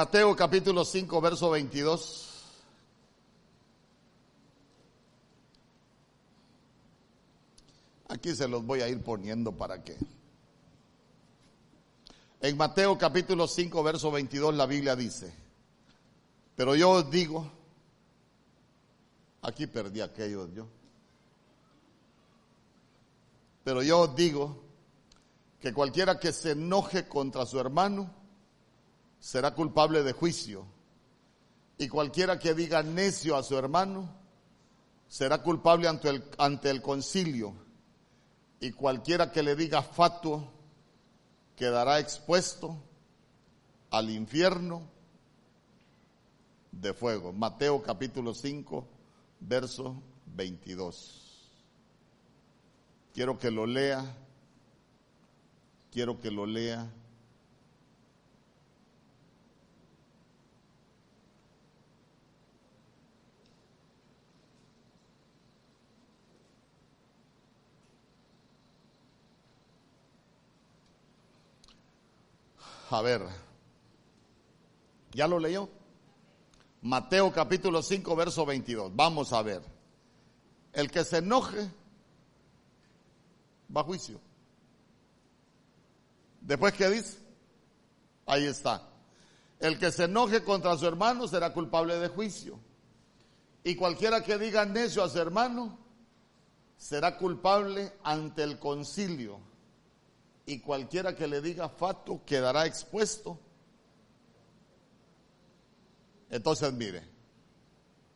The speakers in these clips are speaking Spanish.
Mateo capítulo 5, verso 22. Aquí se los voy a ir poniendo para que. En Mateo capítulo 5, verso 22 la Biblia dice, pero yo os digo, aquí perdí aquello yo, pero yo os digo que cualquiera que se enoje contra su hermano será culpable de juicio, y cualquiera que diga necio a su hermano será culpable ante el, ante el concilio, y cualquiera que le diga fatuo quedará expuesto al infierno de fuego. Mateo capítulo 5, verso 22. Quiero que lo lea, quiero que lo lea. A ver, ¿ya lo leyó? Mateo capítulo 5, verso 22. Vamos a ver. El que se enoje va a juicio. Después, ¿qué dice? Ahí está. El que se enoje contra su hermano será culpable de juicio. Y cualquiera que diga necio a su hermano será culpable ante el concilio y cualquiera que le diga fato quedará expuesto. Entonces, mire,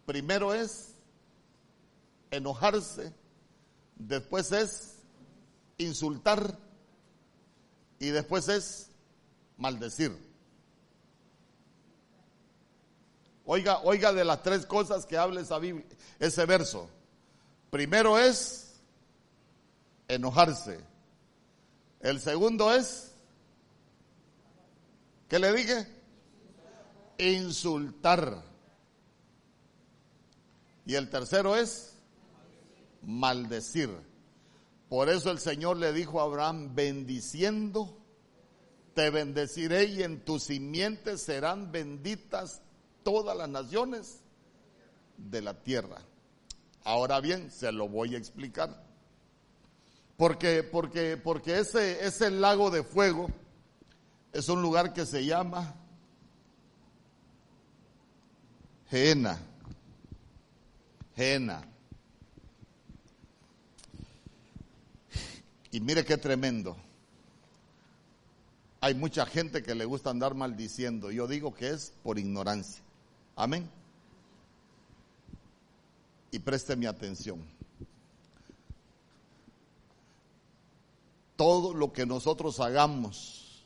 primero es enojarse, después es insultar y después es maldecir. Oiga, oiga de las tres cosas que habla esa Biblia, ese verso. Primero es enojarse. El segundo es, ¿qué le dije? Insultar. Y el tercero es maldecir. Por eso el Señor le dijo a Abraham, bendiciendo, te bendeciré y en tus simientes serán benditas todas las naciones de la tierra. Ahora bien, se lo voy a explicar. Porque, porque, porque ese, ese lago de fuego es un lugar que se llama Jena. Jena. Y mire qué tremendo. Hay mucha gente que le gusta andar maldiciendo. Yo digo que es por ignorancia. Amén. Y preste mi atención. Todo lo que nosotros hagamos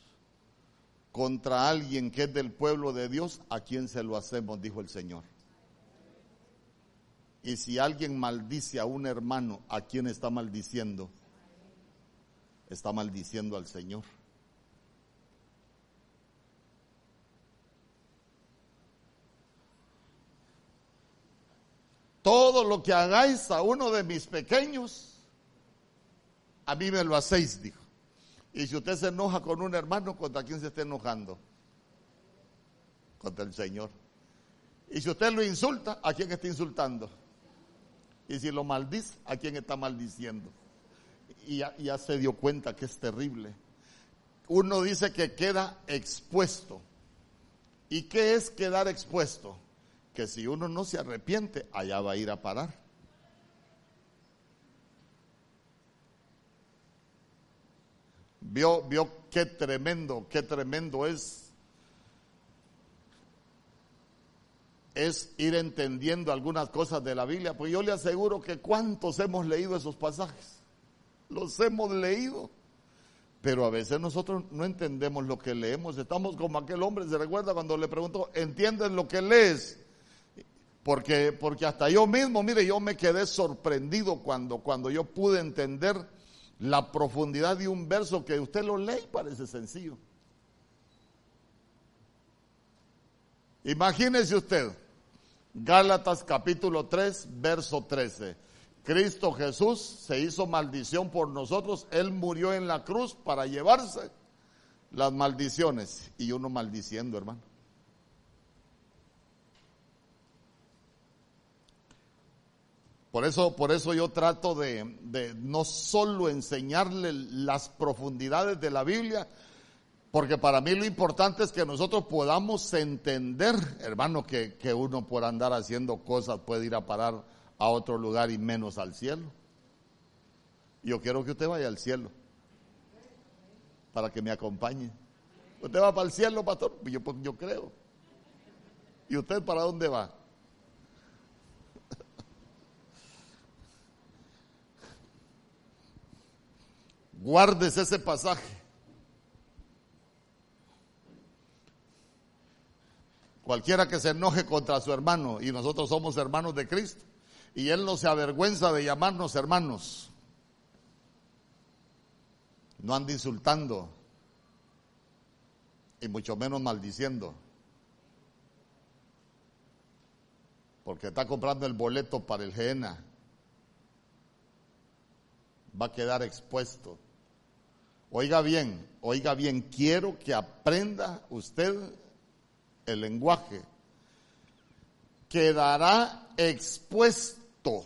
contra alguien que es del pueblo de Dios, ¿a quién se lo hacemos? Dijo el Señor. Y si alguien maldice a un hermano, ¿a quién está maldiciendo? Está maldiciendo al Señor. Todo lo que hagáis a uno de mis pequeños, a mí me lo hacéis, dijo. Y si usted se enoja con un hermano, ¿contra quién se está enojando? Contra el Señor. Y si usted lo insulta, ¿a quién está insultando? Y si lo maldice, ¿a quién está maldiciendo? Y ya, ya se dio cuenta que es terrible. Uno dice que queda expuesto. ¿Y qué es quedar expuesto? Que si uno no se arrepiente, allá va a ir a parar. Vio, vio qué tremendo, qué tremendo es. Es ir entendiendo algunas cosas de la Biblia, pues yo le aseguro que cuántos hemos leído esos pasajes. Los hemos leído. Pero a veces nosotros no entendemos lo que leemos. Estamos como aquel hombre, se recuerda cuando le preguntó, ¿entiendes lo que lees? Porque, porque hasta yo mismo, mire, yo me quedé sorprendido cuando, cuando yo pude entender la profundidad de un verso que usted lo lee y parece sencillo. Imagínese usted, Gálatas capítulo 3, verso 13. Cristo Jesús se hizo maldición por nosotros, Él murió en la cruz para llevarse las maldiciones. Y uno maldiciendo, hermano. Por eso, por eso yo trato de, no solo enseñarle las profundidades de la Biblia, porque para mí lo importante es que nosotros podamos entender, hermano, que, que, uno por andar haciendo cosas puede ir a parar a otro lugar y menos al cielo. Yo quiero que usted vaya al cielo para que me acompañe. ¿Usted va para el cielo, pastor? Yo, pues, yo creo. ¿Y usted para dónde va? Guardes ese pasaje. Cualquiera que se enoje contra su hermano, y nosotros somos hermanos de Cristo, y Él no se avergüenza de llamarnos hermanos. No ande insultando, y mucho menos maldiciendo. Porque está comprando el boleto para el GENA. Va a quedar expuesto. Oiga bien, oiga bien, quiero que aprenda usted el lenguaje. Quedará expuesto.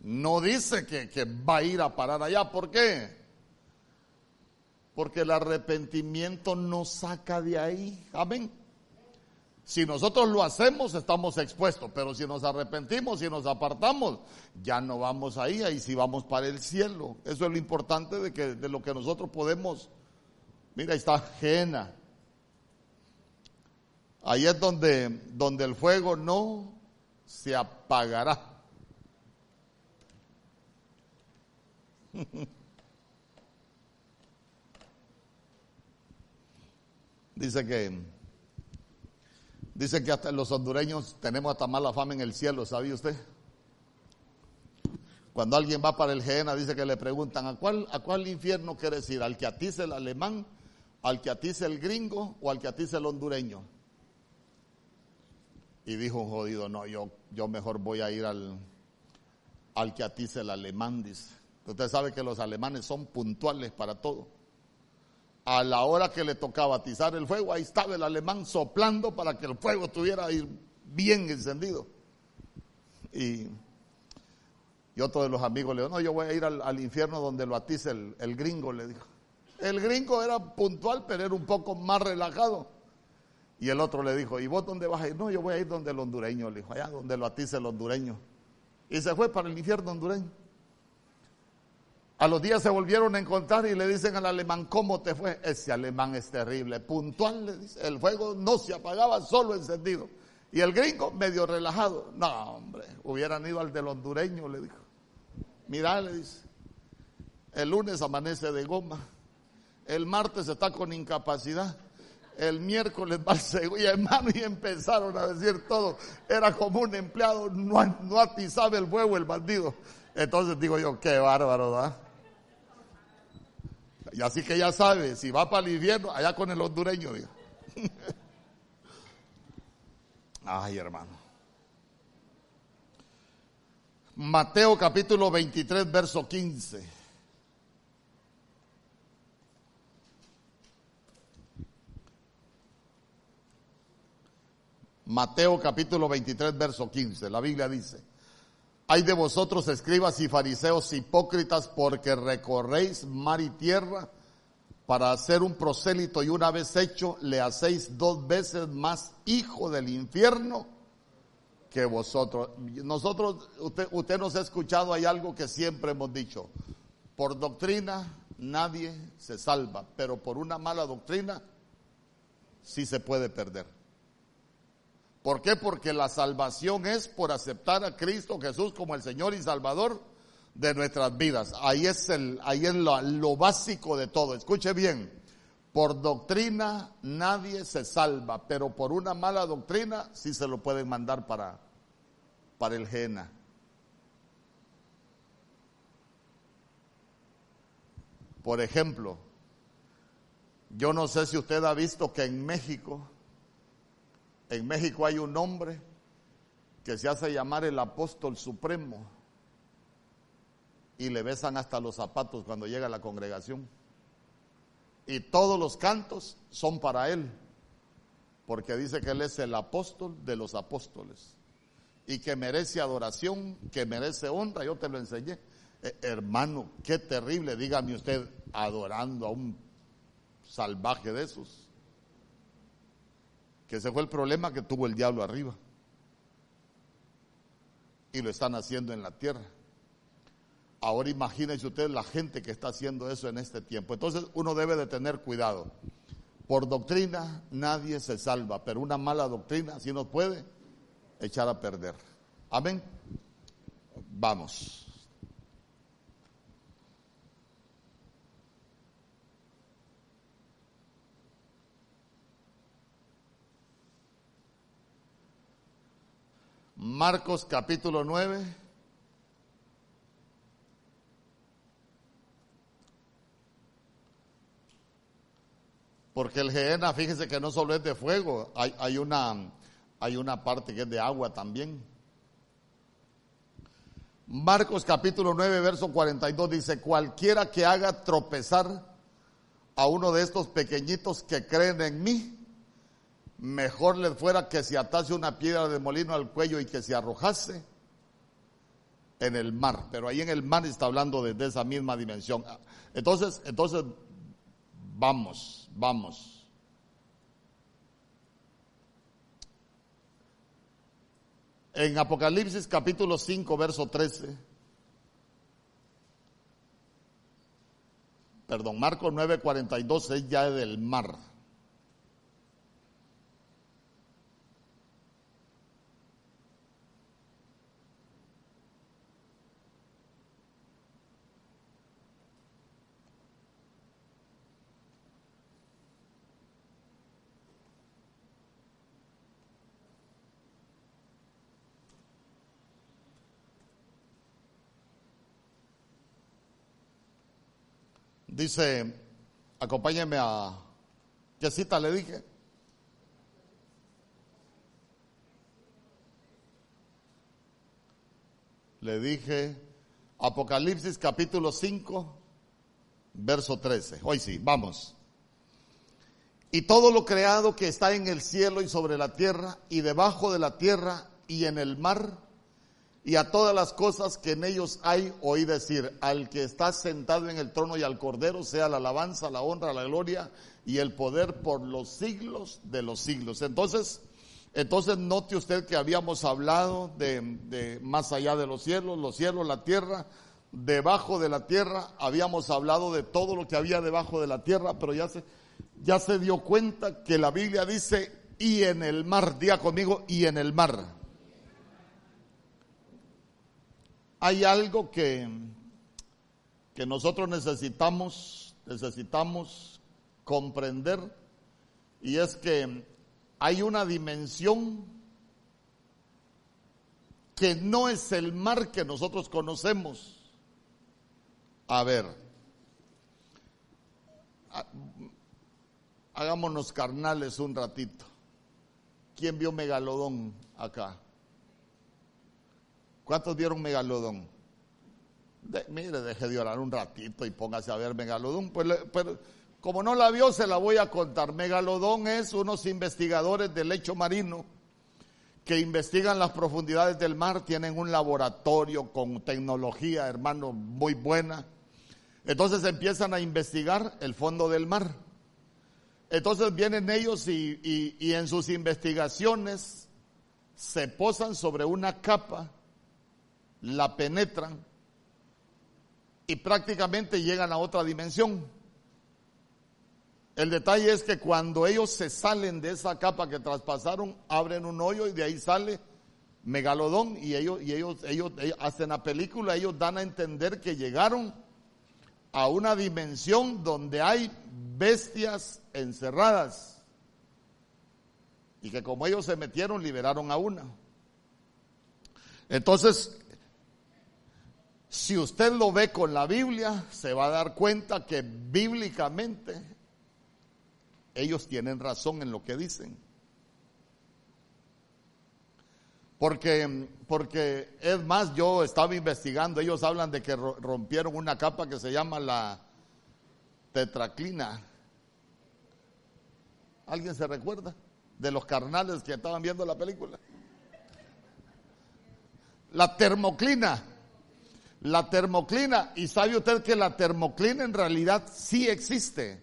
No dice que, que va a ir a parar allá. ¿Por qué? Porque el arrepentimiento nos saca de ahí. Amén. Si nosotros lo hacemos, estamos expuestos, pero si nos arrepentimos y nos apartamos, ya no vamos ahí, ahí sí vamos para el cielo. Eso es lo importante de, que, de lo que nosotros podemos. Mira, ahí está Jena. Ahí es donde, donde el fuego no se apagará. Dice que Dice que hasta los hondureños tenemos hasta mala fama en el cielo, ¿sabía usted? Cuando alguien va para el Gena, dice que le preguntan, ¿a cuál, ¿a cuál infierno quieres ir? ¿Al que atice el alemán, al que atice el gringo o al que atice el hondureño? Y dijo un jodido, no, yo, yo mejor voy a ir al, al que atice el alemán, dice. Usted sabe que los alemanes son puntuales para todo a la hora que le tocaba atizar el fuego, ahí estaba el alemán soplando para que el fuego estuviera bien encendido. Y, otro de los amigos le dijo, no, yo voy a ir al, infierno donde lo atice el, el, gringo, le dijo. El gringo era puntual, pero era un poco más relajado. Y el otro le dijo, ¿y vos dónde vas a ir? No, yo voy a ir donde el hondureño, le dijo, allá donde lo atice el hondureño. Y se fue para el infierno hondureño. A los días se volvieron a encontrar y le dicen al alemán, ¿cómo te fue? Ese alemán es terrible, puntual, le dice, el fuego no se apagaba, solo encendido. Y el gringo medio relajado, no hombre, hubieran ido al del hondureño, le dijo. Mirá, le dice, el lunes amanece de goma, el martes está con incapacidad, el miércoles va al y hermano, y empezaron a decir todo, era como un empleado, no, no atizaba el fuego el bandido. Entonces digo yo, qué bárbaro, ¿verdad? Y así que ya sabe, si va para el infierno, allá con el hondureño, diga. Ay, hermano. Mateo capítulo 23, verso 15. Mateo capítulo 23, verso 15. La Biblia dice, hay de vosotros escribas y fariseos hipócritas porque recorréis mar y tierra para hacer un prosélito y una vez hecho le hacéis dos veces más hijo del infierno que vosotros. Nosotros, usted, usted nos ha escuchado, hay algo que siempre hemos dicho. Por doctrina nadie se salva, pero por una mala doctrina sí se puede perder. ¿Por qué? Porque la salvación es por aceptar a Cristo Jesús como el Señor y Salvador de nuestras vidas. Ahí es, el, ahí es lo, básico de todo. Escuche bien, por doctrina nadie se salva, pero por una mala doctrina sí se lo pueden mandar para, para el Jena. Por ejemplo, yo no sé si usted ha visto que en México en México hay un hombre que se hace llamar el apóstol supremo y le besan hasta los zapatos cuando llega a la congregación. Y todos los cantos son para él, porque dice que él es el apóstol de los apóstoles. y que merece adoración, que merece honra, yo te lo enseñé. Eh, hermano, qué terrible, dígame usted, adorando a un salvaje de esos. Que ese fue el problema que tuvo el diablo arriba. Y lo están haciendo en la tierra. Ahora imagínense ustedes la gente que está haciendo eso en este tiempo. Entonces uno debe de tener cuidado. Por doctrina nadie se salva, pero una mala doctrina sí nos puede echar a perder. Amén. Vamos. Marcos capítulo 9. Porque el Gehenna, fíjese que no solo es de fuego, hay, hay, una, hay una parte que es de agua también. Marcos capítulo 9, verso 42 dice, cualquiera que haga tropezar a uno de estos pequeñitos que creen en mí, mejor le fuera que se atase una piedra de molino al cuello y que se arrojase en el mar. Pero ahí en el mar está hablando de, de esa misma dimensión. Entonces, entonces, vamos. Vamos. En Apocalipsis capítulo 5, verso 13. Perdón, Marcos 9, 42 es ya del mar. Dice, acompáñeme a, ¿qué cita le dije? Le dije, Apocalipsis capítulo 5, verso 13. Hoy sí, vamos. Y todo lo creado que está en el cielo y sobre la tierra y debajo de la tierra y en el mar y a todas las cosas que en ellos hay, oí decir, al que está sentado en el trono y al cordero, sea la alabanza, la honra, la gloria y el poder por los siglos de los siglos. Entonces, entonces note usted que habíamos hablado de, más allá de los cielos, los cielos, la tierra, debajo de la tierra, habíamos hablado de todo lo que había debajo de la tierra, pero ya se, ya se dio cuenta que la Biblia dice, y en el mar, día conmigo, y en el mar. Hay algo que, que nosotros necesitamos, necesitamos comprender y es que hay una dimensión que no es el mar que nosotros conocemos. A ver, hagámonos carnales un ratito. ¿Quién vio megalodón acá? ¿Cuántos vieron Megalodón? mire, deje de orar un ratito y póngase a ver Megalodón. Pues, pero como no la vio, se la voy a contar. Megalodón es unos investigadores del lecho marino que investigan las profundidades del mar, tienen un laboratorio con tecnología, hermano, muy buena. Entonces empiezan a investigar el fondo del mar. Entonces vienen ellos y, y en sus investigaciones se posan sobre una capa la penetran y prácticamente llegan a otra dimensión. El detalle es que cuando ellos se salen de esa capa que traspasaron, abren un hoyo y de ahí sale megalodón y ellos, y ellos, ellos, ellos hacen la película, ellos dan a entender que llegaron a una dimensión donde hay bestias encerradas y que como ellos se metieron liberaron a una. Entonces, si usted lo ve con la Biblia, se va a dar cuenta que bíblicamente ellos tienen razón en lo que dicen. Porque, porque es más, yo estaba investigando, ellos hablan de que rompieron una capa que se llama la tetraclina. ¿Alguien se recuerda de los carnales que estaban viendo la película? La termoclina. La termoclina. Y sabe usted que la termoclina en realidad sí existe.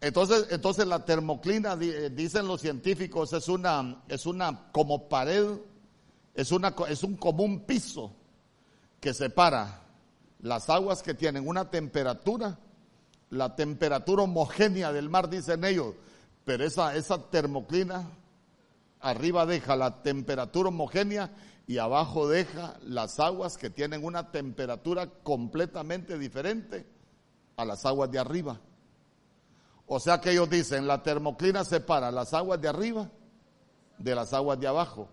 Entonces, entonces la termoclina, eh, dicen los científicos, es una, es una como pared, es, una, es un común piso que separa las aguas que tienen una temperatura, la temperatura homogénea del mar, dicen ellos, pero esa, esa termoclina arriba deja la temperatura homogénea y abajo deja las aguas que tienen una temperatura completamente diferente a las aguas de arriba. O sea que ellos dicen, la termoclina separa las aguas de arriba de las aguas de abajo.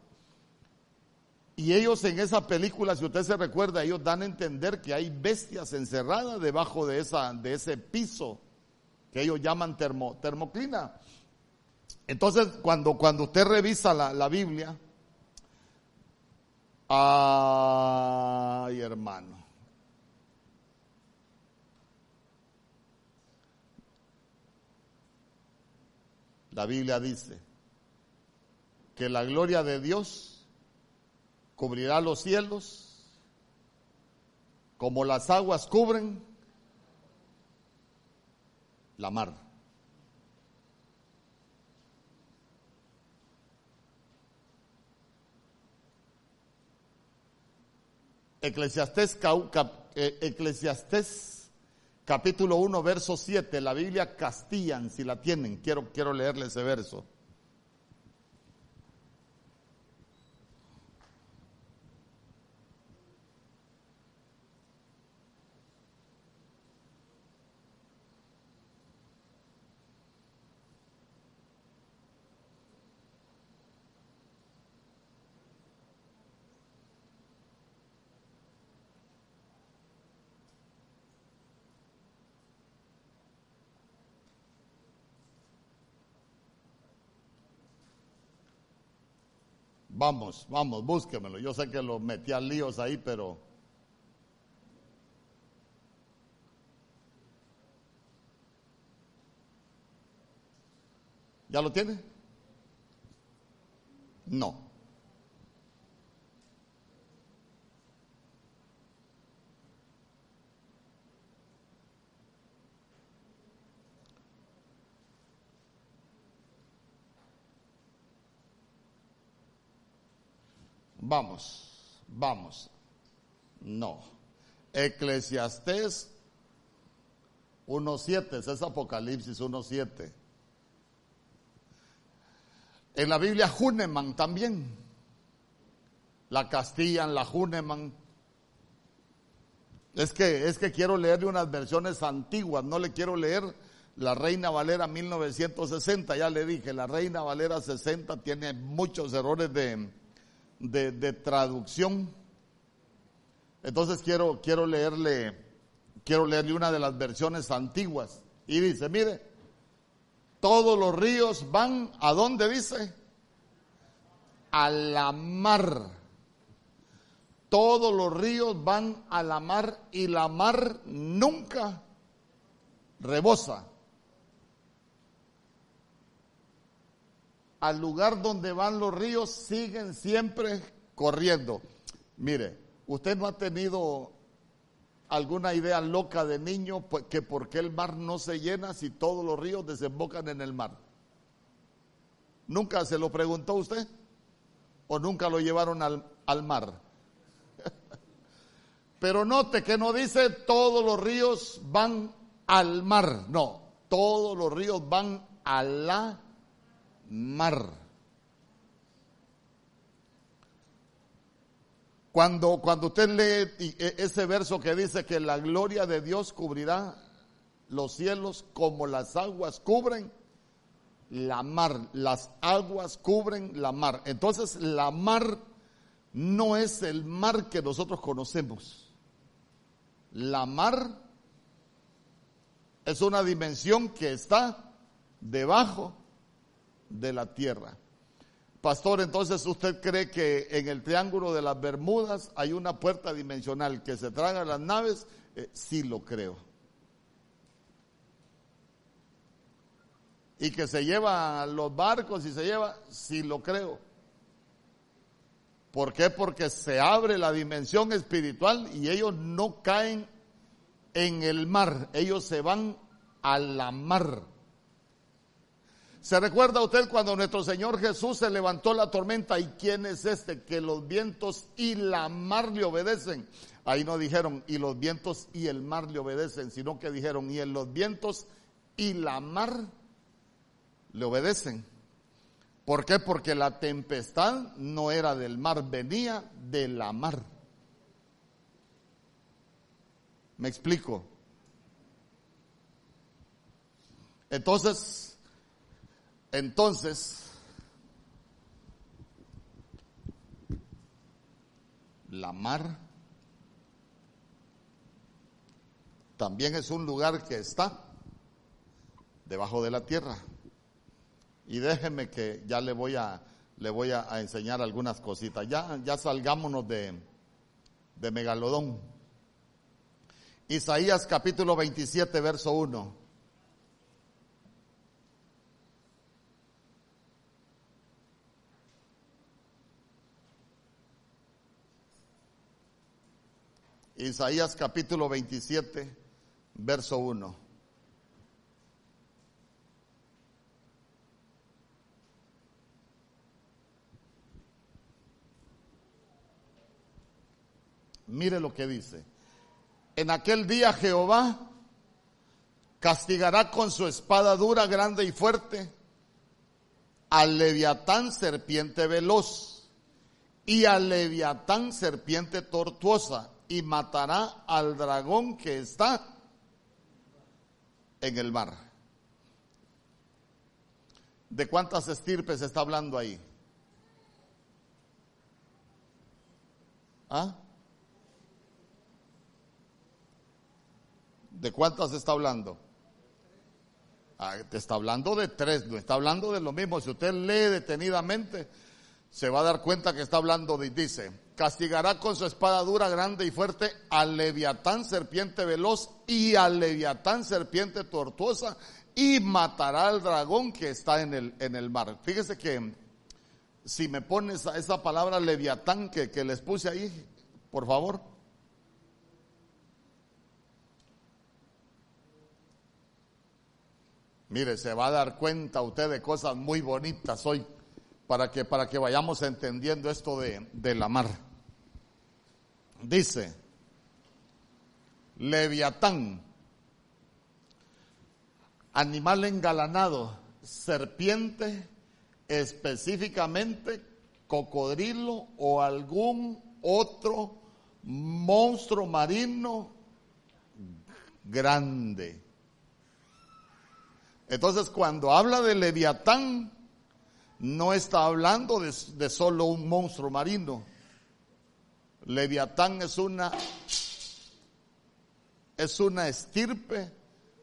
Y ellos en esa película, si usted se recuerda, ellos dan a entender que hay bestias encerradas debajo de, esa, de ese piso que ellos llaman termo, termoclina. Entonces, cuando, cuando usted revisa la, la Biblia, ay hermano, La Biblia dice que la gloria de Dios cubrirá los cielos como las aguas cubren la mar. Eh, Eclesiastés capítulo 1, verso 7, la Biblia Castillan, si la tienen, quiero, quiero leerle ese verso. Vamos, vamos, búsquemelo. Yo sé que lo metí a líos ahí, pero... ¿Ya lo tiene? No. Vamos, vamos. No. Eclesiastés 1.7, es Apocalipsis 1.7. En la Biblia Huneman también. La Castillan, la Huneman. Es que, es que quiero leerle unas versiones antiguas, no le quiero leer la Reina Valera 1960, ya le dije, la Reina Valera 60 tiene muchos errores de, de, traducción. Entonces quiero, quiero leerle, quiero leerle una de las versiones antiguas. Y dice, mire, todos los ríos van a dónde dice? A la mar. Todos los ríos van a la mar y la mar nunca rebosa. Al lugar donde van los ríos siguen siempre corriendo. Mire, usted no ha tenido alguna idea loca de niño que por qué el mar no se llena si todos los ríos desembocan en el mar. ¿Nunca se lo preguntó usted? ¿O nunca lo llevaron al, al mar? Pero note que no dice todos los ríos van al mar, no, todos los ríos van a la mar. Cuando, cuando usted lee e, ese verso que dice que la gloria de Dios cubrirá los cielos como las aguas cubren la mar, las aguas cubren la mar. Entonces la mar no es el mar que nosotros conocemos. La mar es una dimensión que está debajo de la tierra. Pastor, entonces usted cree que en el triángulo de las Bermudas hay una puerta dimensional que se traga las naves? Eh, sí lo creo. Y que se lleva los barcos y se lleva, sí lo creo. ¿Por qué? Porque se abre la dimensión espiritual y ellos no caen en el mar, ellos se van a la mar. ¿Se recuerda usted cuando nuestro Señor Jesús se levantó la tormenta y quién es este? Que los vientos y la mar le obedecen. Ahí no dijeron y los vientos y el mar le obedecen, sino que dijeron y en los vientos y la mar le obedecen. ¿Por qué? Porque la tempestad no era del mar, venía de la mar. ¿Me explico? Entonces, entonces, la mar también es un lugar que está debajo de la tierra. Y déjeme que ya le voy a, le voy a, enseñar algunas cositas. Ya, ya salgámonos de, de Megalodón. Isaías capítulo 27, verso 1. Isaías capítulo 27, verso 1. Mire lo que dice. En aquel día Jehová castigará con su espada dura, grande y fuerte al leviatán serpiente veloz y al leviatán serpiente tortuosa y matará al dragón que está en el mar. ¿De cuántas estirpes está hablando ahí? ¿Ah? ¿De cuántas está hablando? Ah, te está hablando de tres, no está hablando de lo mismo. Si usted lee detenidamente, se va a dar cuenta que está hablando de, dice, castigará con su espada dura, grande y fuerte al leviatán serpiente veloz y al leviatán serpiente tortuosa y matará al dragón que está en el, en el mar. Fíjese que si me pones esa palabra leviatán que, que les puse ahí, por favor. Mire, se va a dar cuenta usted de cosas muy bonitas hoy para que, para que vayamos entendiendo esto de, de la mar. Dice, Leviatán, animal engalanado, serpiente, específicamente cocodrilo o algún otro monstruo marino grande. Entonces, cuando habla de Leviatán, no está hablando de, solo un monstruo marino, Leviatán es una es una estirpe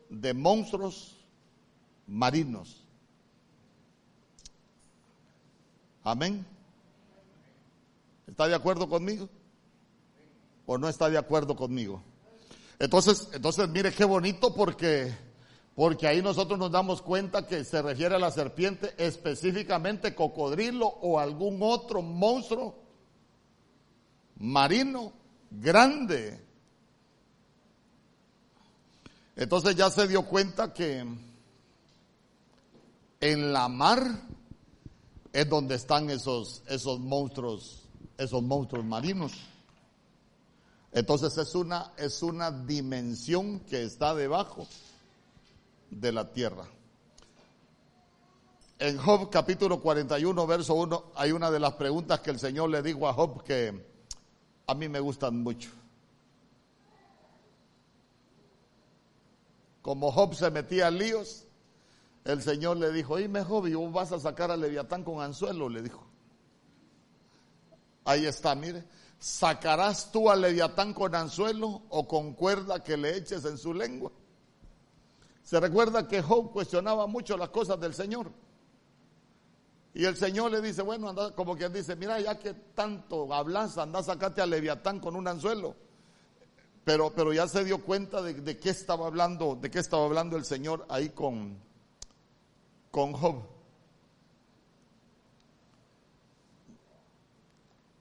de monstruos marinos. Amén. ¿Está de acuerdo conmigo? ¿O no está de acuerdo conmigo? Entonces, entonces mire qué bonito porque porque ahí nosotros nos damos cuenta que se refiere a la serpiente específicamente cocodrilo o algún otro monstruo marino grande. Entonces ya se dio cuenta que en la mar es donde están esos, esos monstruos, esos monstruos marinos. Entonces es una, es una dimensión que está debajo de la tierra. En Job capítulo 41, verso 1, hay una de las preguntas que el Señor le dijo a Job que a mí me gustan mucho. Como Job se metía en líos, el Señor le dijo, oíme Job, y vos vas a sacar a Leviatán con anzuelo, le dijo. Ahí está, mire. ¿Sacarás tú a Leviatán con anzuelo o con cuerda que le eches en su lengua? Se recuerda que Job cuestionaba mucho las cosas del Señor. Y el Señor le dice, bueno, anda, como quien dice, mira, ya que tanto hablas, anda, sacate a Leviatán con un anzuelo. Pero, pero ya se dio cuenta de, qué estaba hablando, de qué estaba hablando el Señor ahí con, con Job.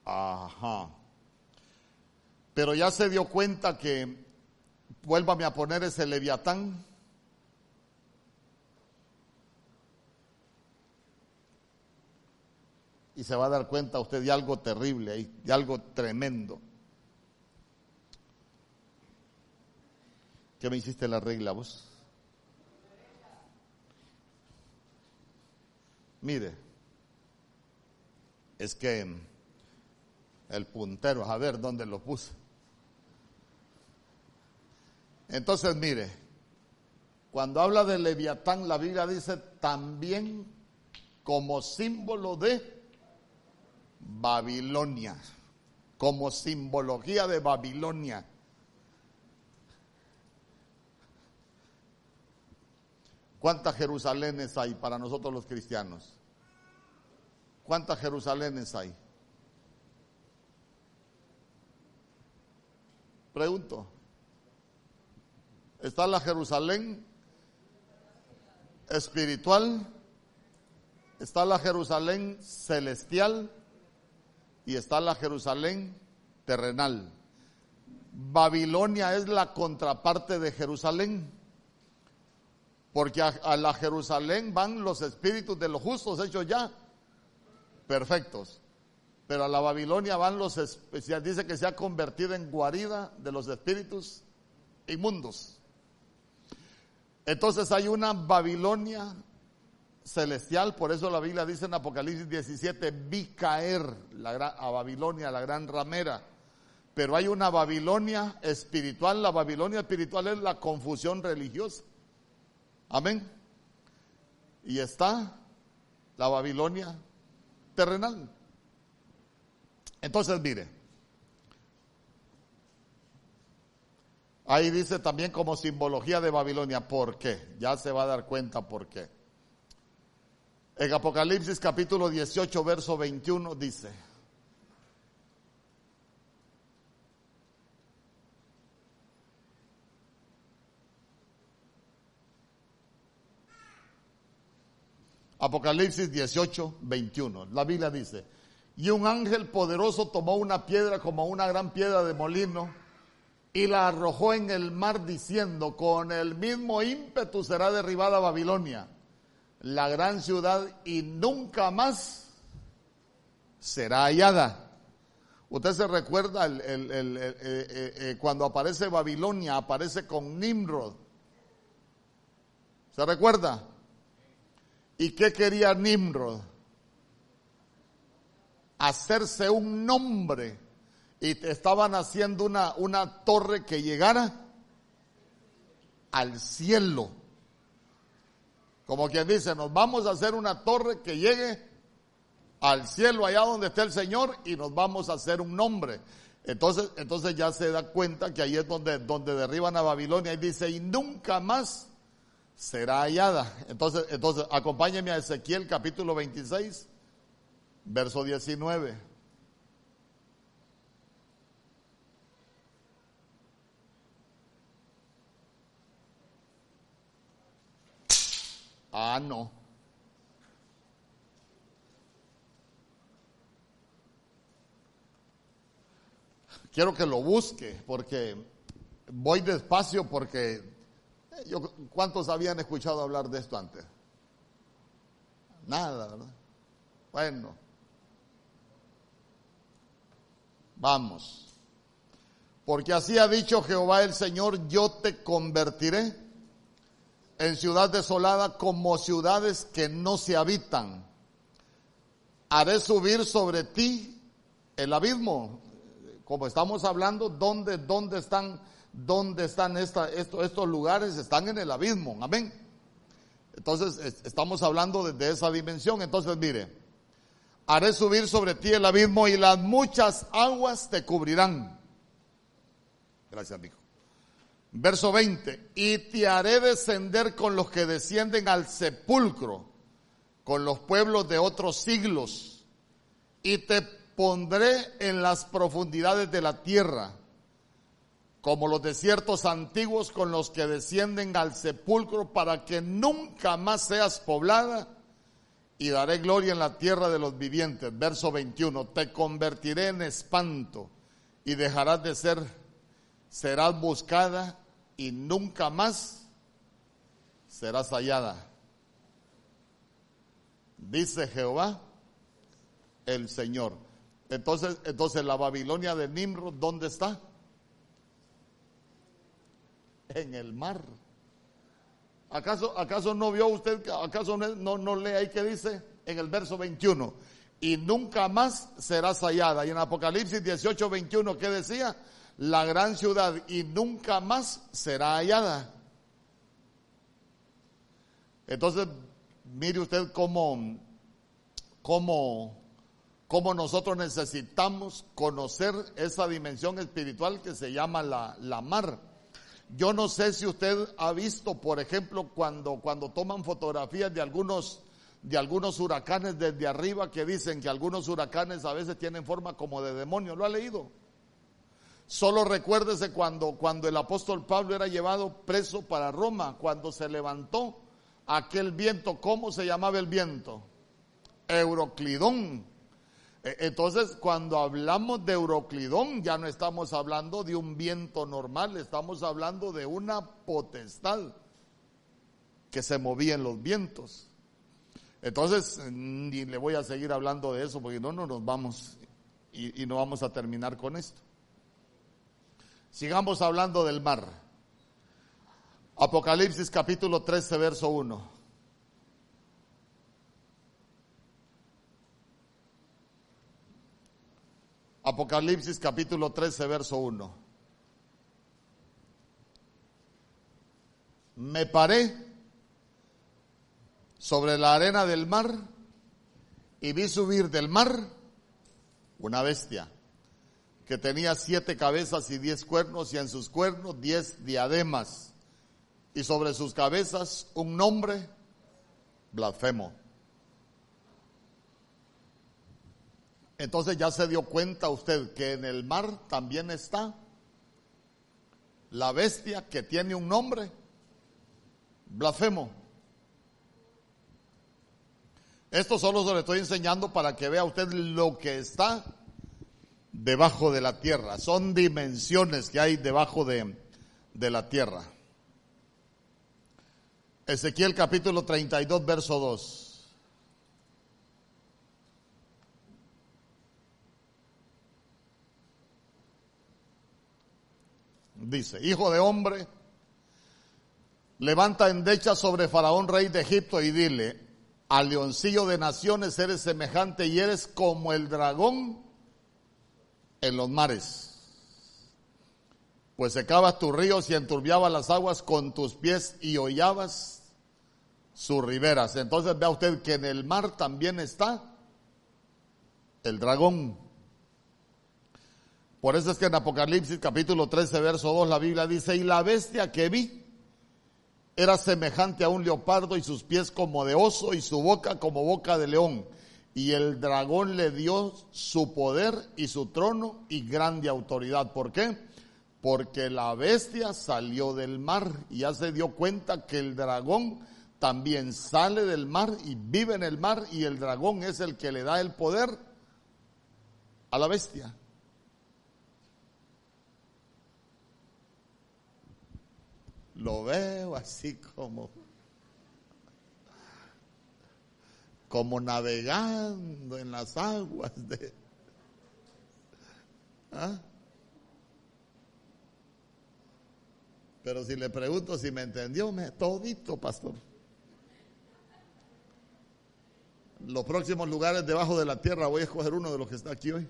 Ajá. Pero ya se dio cuenta que, vuélvame a poner ese leviatán. Y se va a dar cuenta usted de algo terrible, de algo tremendo. ¿Qué me hiciste la regla vos? Mire, es que el puntero, a ver dónde lo puse. Entonces, mire, cuando habla de Leviatán, la Biblia dice también como símbolo de Babilonia, como simbología de Babilonia. ¿Cuántas Jerusalénes hay para nosotros los cristianos? ¿Cuántas Jerusalénes hay? Pregunto. Está la Jerusalén espiritual, está la Jerusalén celestial y está la Jerusalén terrenal. Babilonia es la contraparte de Jerusalén. Porque a, la Jerusalén van los espíritus de los justos hechos ya perfectos. Pero a la Babilonia van los, dice que se ha convertido en guarida de los espíritus inmundos. Entonces hay una Babilonia celestial, por eso la Biblia dice en Apocalipsis 17, vi caer a Babilonia, la gran ramera. Pero hay una Babilonia espiritual, la Babilonia espiritual es la confusión religiosa. Amén. Y está la Babilonia terrenal. Entonces, mire, ahí dice también como simbología de Babilonia, ¿por qué? Ya se va a dar cuenta por qué. En Apocalipsis capítulo 18, verso 21 dice, Apocalipsis 18, 21. La Biblia dice, y un ángel poderoso tomó una piedra como una gran piedra de molino y la arrojó en el mar diciendo, con el mismo ímpetu será derribada Babilonia, la gran ciudad, y nunca más será hallada. Usted se recuerda eh, eh, eh, cuando aparece Babilonia, aparece con Nimrod. ¿Se recuerda? ¿Y qué quería Nimrod? Hacerse un nombre. Y estaban haciendo una, una torre que llegara al cielo. Como quien dice, nos vamos a hacer una torre que llegue al cielo, allá donde esté el Señor, y nos vamos a hacer un nombre. Entonces, entonces ya se da cuenta que ahí es donde, donde derriban a Babilonia y dice, y nunca más será hallada. Entonces, entonces, acompáñeme a Ezequiel capítulo 26, verso 19. Ah, no. Quiero que lo busque porque voy despacio porque ¿Cuántos habían escuchado hablar de esto antes? Nada, ¿verdad? Bueno, vamos. Porque así ha dicho Jehová el Señor, yo te convertiré en ciudad desolada como ciudades que no se habitan. Haré subir sobre ti el abismo. Como estamos hablando, ¿dónde, dónde están ¿Dónde están estos lugares? Están en el abismo. Amén. Entonces, estamos hablando de, esa dimensión. Entonces, mire, haré subir sobre ti el abismo y las muchas aguas te cubrirán. Gracias, amigo. Verso 20, y te haré descender con los que descienden al sepulcro, con los pueblos de otros siglos, y te pondré en las profundidades de la tierra como los desiertos antiguos con los que descienden al sepulcro para que nunca más seas poblada y daré gloria en la tierra de los vivientes. Verso 21, te convertiré en espanto y dejarás de ser, serás buscada y nunca más serás hallada. Dice Jehová, el Señor. Entonces, entonces la Babilonia de Nimrod, ¿dónde está? En el mar. ¿Acaso, ¿Acaso no vio usted, acaso no, no lee ahí que dice en el verso 21? Y nunca más serás hallada. Y en Apocalipsis 18, 21, ¿qué decía? La gran ciudad y nunca más será hallada. Entonces, mire usted cómo, cómo, cómo nosotros necesitamos conocer esa dimensión espiritual que se llama la, la mar. Yo no sé si usted ha visto, por ejemplo, cuando, cuando toman fotografías de algunos, de algunos huracanes desde arriba que dicen que algunos huracanes a veces tienen forma como de demonio. ¿Lo ha leído? Solo recuérdese cuando, cuando el apóstol Pablo era llevado preso para Roma, cuando se levantó aquel viento, ¿cómo se llamaba el viento? Euroclidón e, entonces, cuando hablamos de Euroclidón, ya no estamos hablando de un viento normal, estamos hablando de una potestad que se movía en los vientos. Entonces, ni le voy a seguir hablando de eso, porque no, no nos vamos y, y no vamos a terminar con esto. Sigamos hablando del mar. Apocalipsis capítulo 13, verso 1. Apocalipsis capítulo 13, verso 1. Me paré sobre la arena del mar y vi subir del mar una bestia que tenía siete cabezas y diez cuernos y en sus cuernos diez diademas y sobre sus cabezas un nombre blasfemo. Entonces ya se dio cuenta usted que en el mar también está la bestia que tiene un nombre, blasfemo. Esto solo se lo estoy enseñando para que vea usted lo que está debajo de la tierra. Son dimensiones que hay debajo de, de la tierra. Ezequiel capítulo 32, verso 2. dice, hijo de hombre, levanta endecha sobre Faraón, rey de Egipto, y dile, al leoncillo de naciones eres semejante y eres como el dragón en los mares. Pues secabas tus ríos y enturbiabas las aguas con tus pies y hollabas sus riberas. Entonces vea usted que en el mar también está el dragón. Por eso es que en Apocalipsis capítulo 13, verso 2, la Biblia dice, y la bestia que vi era semejante a un leopardo y sus pies como de oso y su boca como boca de león. Y el dragón le dio su poder y su trono y grande autoridad. ¿Por qué? Porque la bestia salió del mar y ya se dio cuenta que el dragón también sale del mar y vive en el mar y el dragón es el que le da el poder a la bestia. lo veo así como, como navegando en las aguas de... ¿ah? Pero si le pregunto si me entendió, me todito, pastor. Los próximos lugares debajo de la tierra voy a escoger uno de los que está aquí hoy.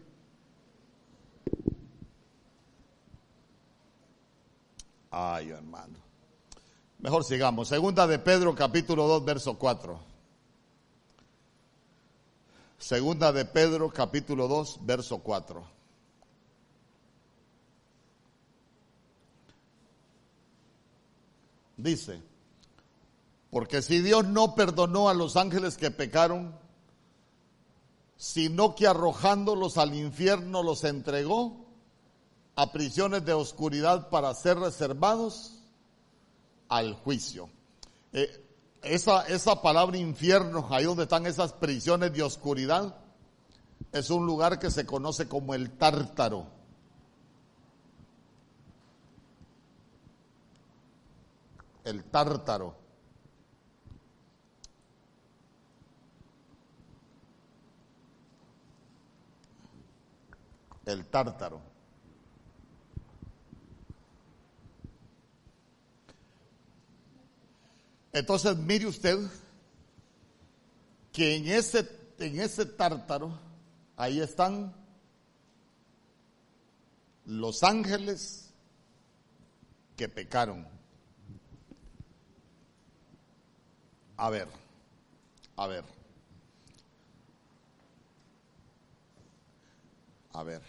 Ay, hermano. Mejor sigamos. Segunda de Pedro capítulo 2 verso 4. Segunda de Pedro capítulo 2 verso 4. Dice, porque si Dios no perdonó a los ángeles que pecaron, sino que arrojándolos al infierno los entregó a prisiones de oscuridad para ser reservados al juicio. Eh, esa, esa palabra infierno, ahí donde están esas prisiones de oscuridad, es un lugar que se conoce como el tártaro. El tártaro. El tártaro. Entonces mire usted que en ese, en ese tártaro, ahí están los ángeles que pecaron. A ver, a ver, a ver.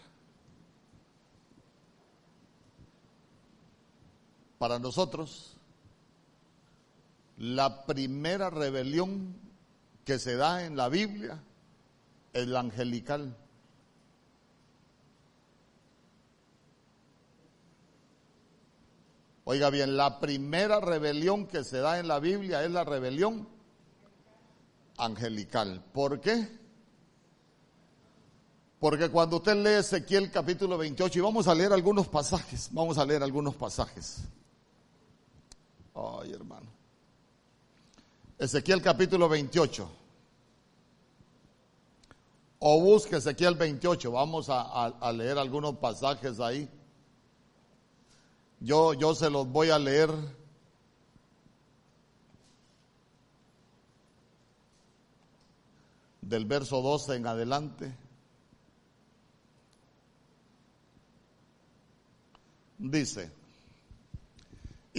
Para nosotros, la primera rebelión que se da en la Biblia es la angelical. Oiga bien, la primera rebelión que se da en la Biblia es la rebelión angelical. ¿Por qué? Porque cuando usted lee Ezequiel capítulo 28, y vamos a leer algunos pasajes, vamos a leer algunos pasajes. Ay, hermano. Ezequiel capítulo 28. O busque Ezequiel 28. Vamos a, leer algunos pasajes ahí. Yo, yo se los voy a leer. Del verso 12 en adelante. Dice.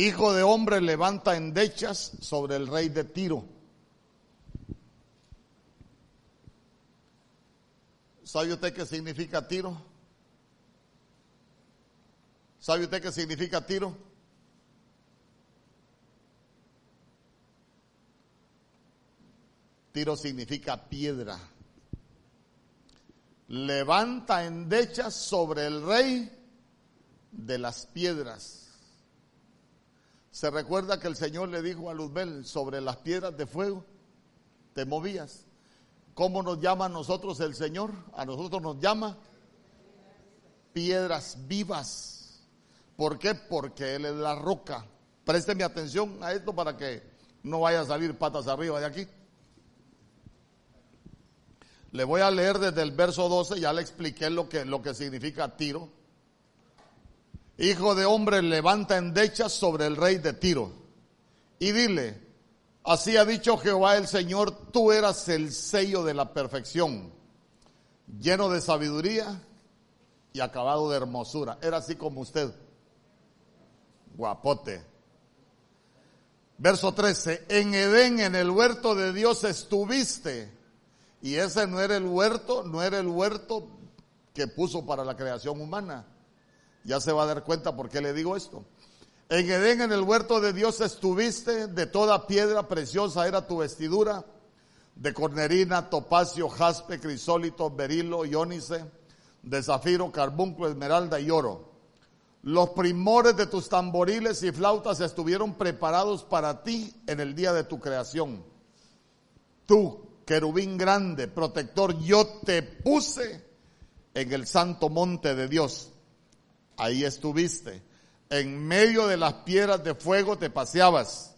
Hijo de hombre, levanta endechas sobre el rey de Tiro. ¿Sabe usted qué significa Tiro? ¿Sabe usted qué significa Tiro? Tiro significa piedra. Levanta endechas sobre el rey de las piedras. Se recuerda que el Señor le dijo a Luzbel sobre las piedras de fuego, te movías. ¿Cómo nos llama a nosotros el Señor? A nosotros nos llama piedras vivas. ¿Por qué? Porque Él es la roca. Présteme atención a esto para que no vaya a salir patas arriba de aquí. Le voy a leer desde el verso 12, ya le expliqué lo que, lo que significa tiro. Hijo de hombre, levanta endechas sobre el rey de Tiro y dile, así ha dicho Jehová el Señor, tú eras el sello de la perfección, lleno de sabiduría y acabado de hermosura. Era así como usted, guapote. Verso 13, en Edén, en el huerto de Dios estuviste. Y ese no era el huerto, no era el huerto que puso para la creación humana ya se va a dar cuenta por qué le digo esto. En Edén, en el huerto de Dios estuviste, de toda piedra preciosa era tu vestidura, de cornerina, topacio, jaspe, crisólito, berilo, iónice, de zafiro, carbunco, esmeralda y oro. Los primores de tus tamboriles y flautas estuvieron preparados para ti en el día de tu creación. Tú, querubín grande, protector, yo te puse en el santo monte de Dios ahí estuviste. En medio de las piedras de fuego te paseabas.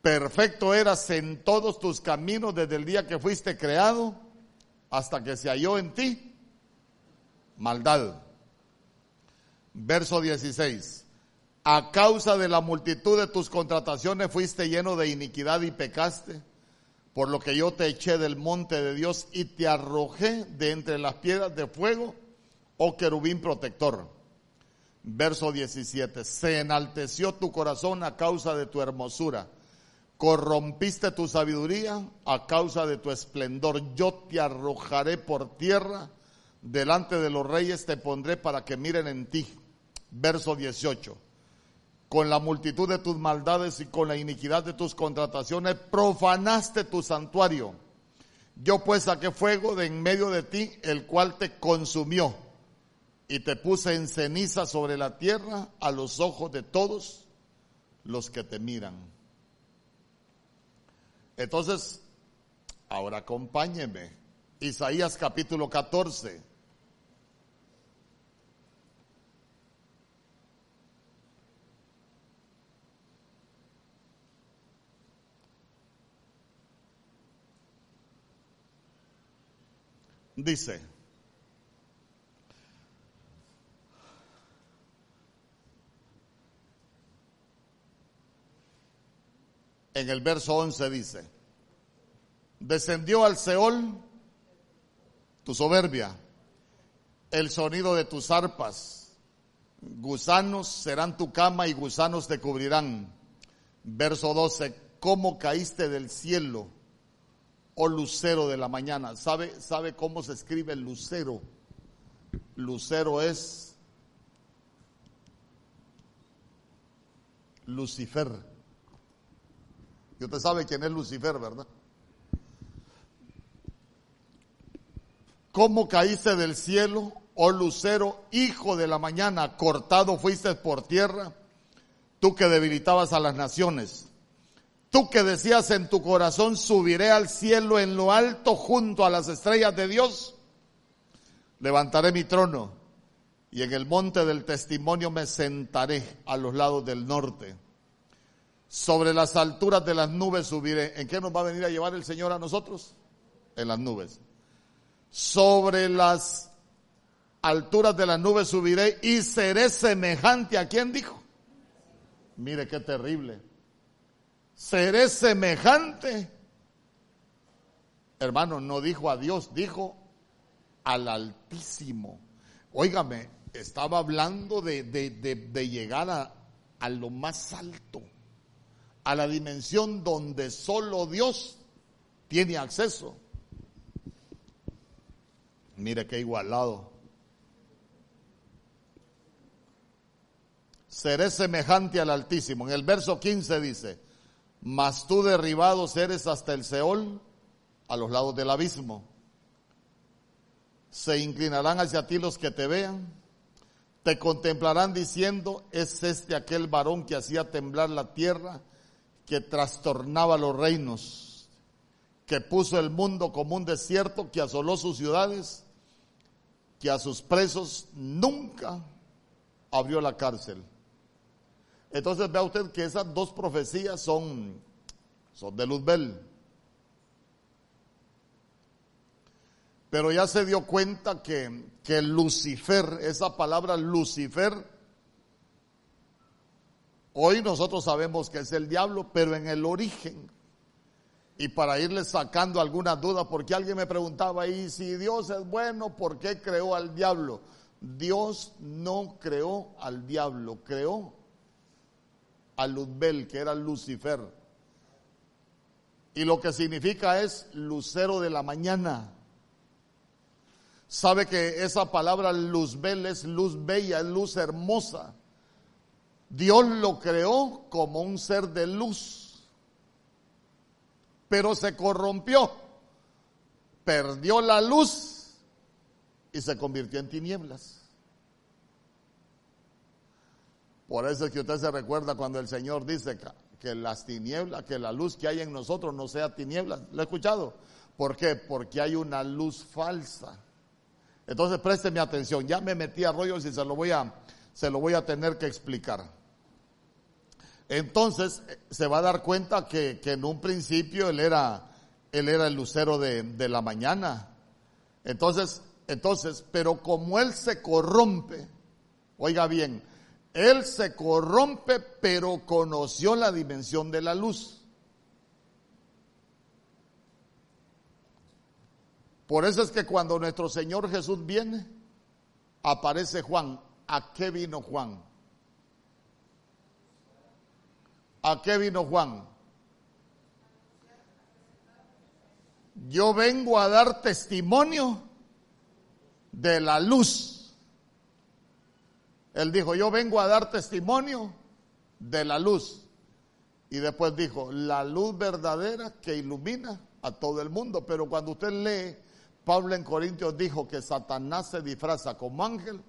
Perfecto eras en todos tus caminos desde el día que fuiste creado hasta que se halló en ti maldad. Verso 16. A causa de la multitud de tus contrataciones fuiste lleno de iniquidad y pecaste, por lo que yo te eché del monte de Dios y te arrojé de entre las piedras de fuego, oh querubín protector. Verso 17. Se enalteció tu corazón a causa de tu hermosura. Corrompiste tu sabiduría a causa de tu esplendor. Yo te arrojaré por tierra. Delante de los reyes te pondré para que miren en ti. Verso 18. Con la multitud de tus maldades y con la iniquidad de tus contrataciones profanaste tu santuario. Yo pues saqué fuego de en medio de ti, el cual te consumió y te puse en ceniza sobre la tierra a los ojos de todos los que te miran. Entonces, ahora acompáñeme. Isaías capítulo 14. Dice, en el verso 11 dice, descendió al Seol tu soberbia, el sonido de tus arpas, gusanos serán tu cama y gusanos te cubrirán. Verso 12, ¿cómo caíste del cielo, oh lucero de la mañana? ¿Sabe, sabe cómo se escribe lucero? Lucero es Lucifer. Y usted sabe quién es Lucifer, ¿verdad? ¿Cómo caíste del cielo, oh lucero, hijo de la mañana? Cortado fuiste por tierra, tú que debilitabas a las naciones. Tú que decías en tu corazón, subiré al cielo en lo alto junto a las estrellas de Dios. Levantaré mi trono y en el monte del testimonio me sentaré a los lados del norte sobre las alturas de las nubes subiré. ¿En qué nos va a venir a llevar el Señor a nosotros? En las nubes. Sobre las alturas de las nubes subiré y seré semejante a quien dijo. Mire qué terrible. Seré semejante. Hermano, no dijo a Dios, dijo al Altísimo. Óigame, estaba hablando de, de, llegar a, a lo más alto a la dimensión donde solo Dios tiene acceso. Mire qué igualado. Seré semejante al Altísimo. En el verso 15 dice, mas tú derribado eres hasta el Seol, a los lados del abismo. Se inclinarán hacia ti los que te vean, te contemplarán diciendo, es este aquel varón que hacía temblar la tierra que trastornaba los reinos, que puso el mundo como un desierto, que asoló sus ciudades, que a sus presos nunca abrió la cárcel. Entonces vea usted que esas dos profecías son, son de Luzbel. Pero ya se dio cuenta que, que Lucifer, esa palabra Lucifer, Hoy nosotros sabemos que es el diablo, pero en el origen. Y para irle sacando alguna duda, porque alguien me preguntaba, y si Dios es bueno, ¿por qué creó al diablo? Dios no creó al diablo, creó a Luzbel, que era Lucifer. Y lo que significa es lucero de la mañana. Sabe que esa palabra Luzbel es luz bella, es luz hermosa. Dios lo creó como un ser de luz, pero se corrompió, perdió la luz y se convirtió en tinieblas. Por eso es que usted se recuerda cuando el Señor dice que, las tinieblas, que la luz que hay en nosotros no sea tinieblas. ¿Lo he escuchado? ¿Por qué? Porque hay una luz falsa. Entonces présteme atención, ya me metí a rollos y se lo voy a, se lo voy a tener que explicar. Entonces se va a dar cuenta que, en un principio él era, él era el lucero de, de, la mañana. Entonces, entonces, pero como él se corrompe, oiga bien, él se corrompe, pero conoció la dimensión de la luz. Por eso es que cuando nuestro Señor Jesús viene, aparece Juan. ¿A qué vino Juan? ¿A qué vino Juan? Yo vengo a dar testimonio de la luz. Él dijo, yo vengo a dar testimonio de la luz. Y después dijo, la luz verdadera que ilumina a todo el mundo. Pero cuando usted lee, Pablo en Corintios dijo que Satanás se disfraza como ángel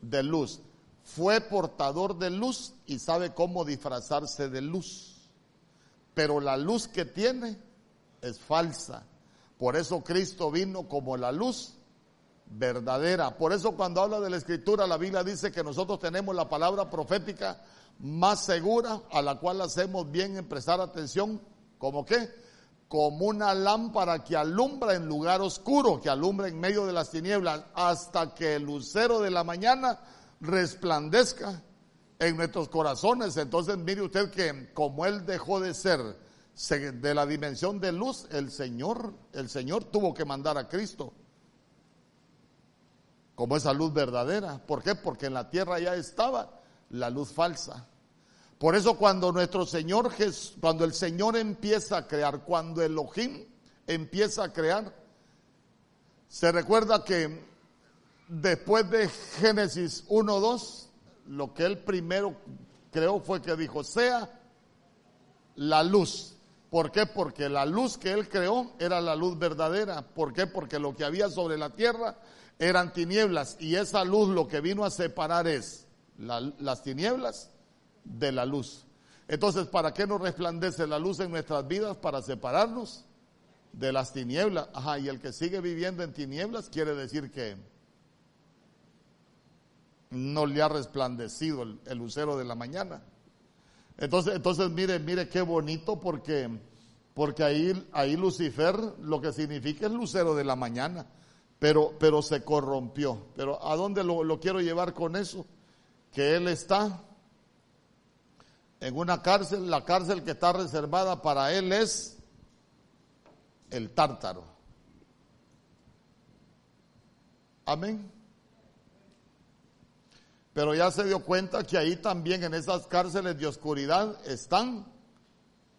de luz fue portador de luz y sabe cómo disfrazarse de luz. Pero la luz que tiene es falsa. Por eso Cristo vino como la luz verdadera. Por eso cuando habla de la escritura, la Biblia dice que nosotros tenemos la palabra profética más segura, a la cual hacemos bien en prestar atención, como qué? Como una lámpara que alumbra en lugar oscuro, que alumbra en medio de las tinieblas, hasta que el lucero de la mañana resplandezca en nuestros corazones. Entonces mire usted que como Él dejó de ser de la dimensión de luz, el Señor, el Señor tuvo que mandar a Cristo como esa luz verdadera. ¿Por qué? Porque en la tierra ya estaba la luz falsa. Por eso cuando nuestro Señor, cuando el Señor empieza a crear, cuando Elohim empieza a crear, se recuerda que después de Génesis 1.2, lo que él primero creó fue que dijo, sea la luz. ¿Por qué? Porque la luz que él creó era la luz verdadera. ¿Por qué? Porque lo que había sobre la tierra eran tinieblas y esa luz lo que vino a separar es las tinieblas de la luz. Entonces, ¿para qué nos resplandece la luz en nuestras vidas? Para separarnos de las tinieblas. Ajá, y el que sigue viviendo en tinieblas quiere decir que no le ha resplandecido el, lucero de la mañana. Entonces, entonces mire, mire qué bonito porque, porque ahí, ahí Lucifer lo que significa es lucero de la mañana, pero, pero se corrompió. Pero ¿a dónde lo, lo quiero llevar con eso? Que él está en una cárcel, la cárcel que está reservada para él es el tártaro. Amén. Pero ya se dio cuenta que ahí también en esas cárceles de oscuridad están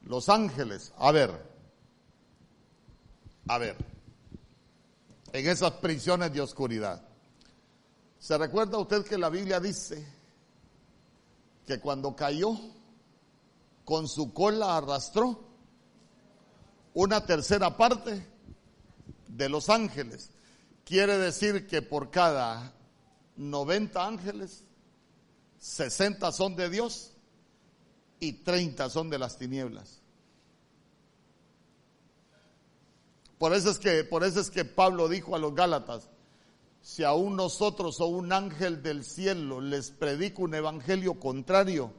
los ángeles. A ver, a ver, en esas prisiones de oscuridad. ¿Se recuerda usted que la Biblia dice que cuando cayó, con su cola arrastró una tercera parte de los ángeles? Quiere decir que por cada 90 ángeles, 60 son de Dios y 30 son de las tinieblas. Por eso es que, por eso es que Pablo dijo a los Gálatas, si aún nosotros o un ángel del cielo les predica un evangelio contrario,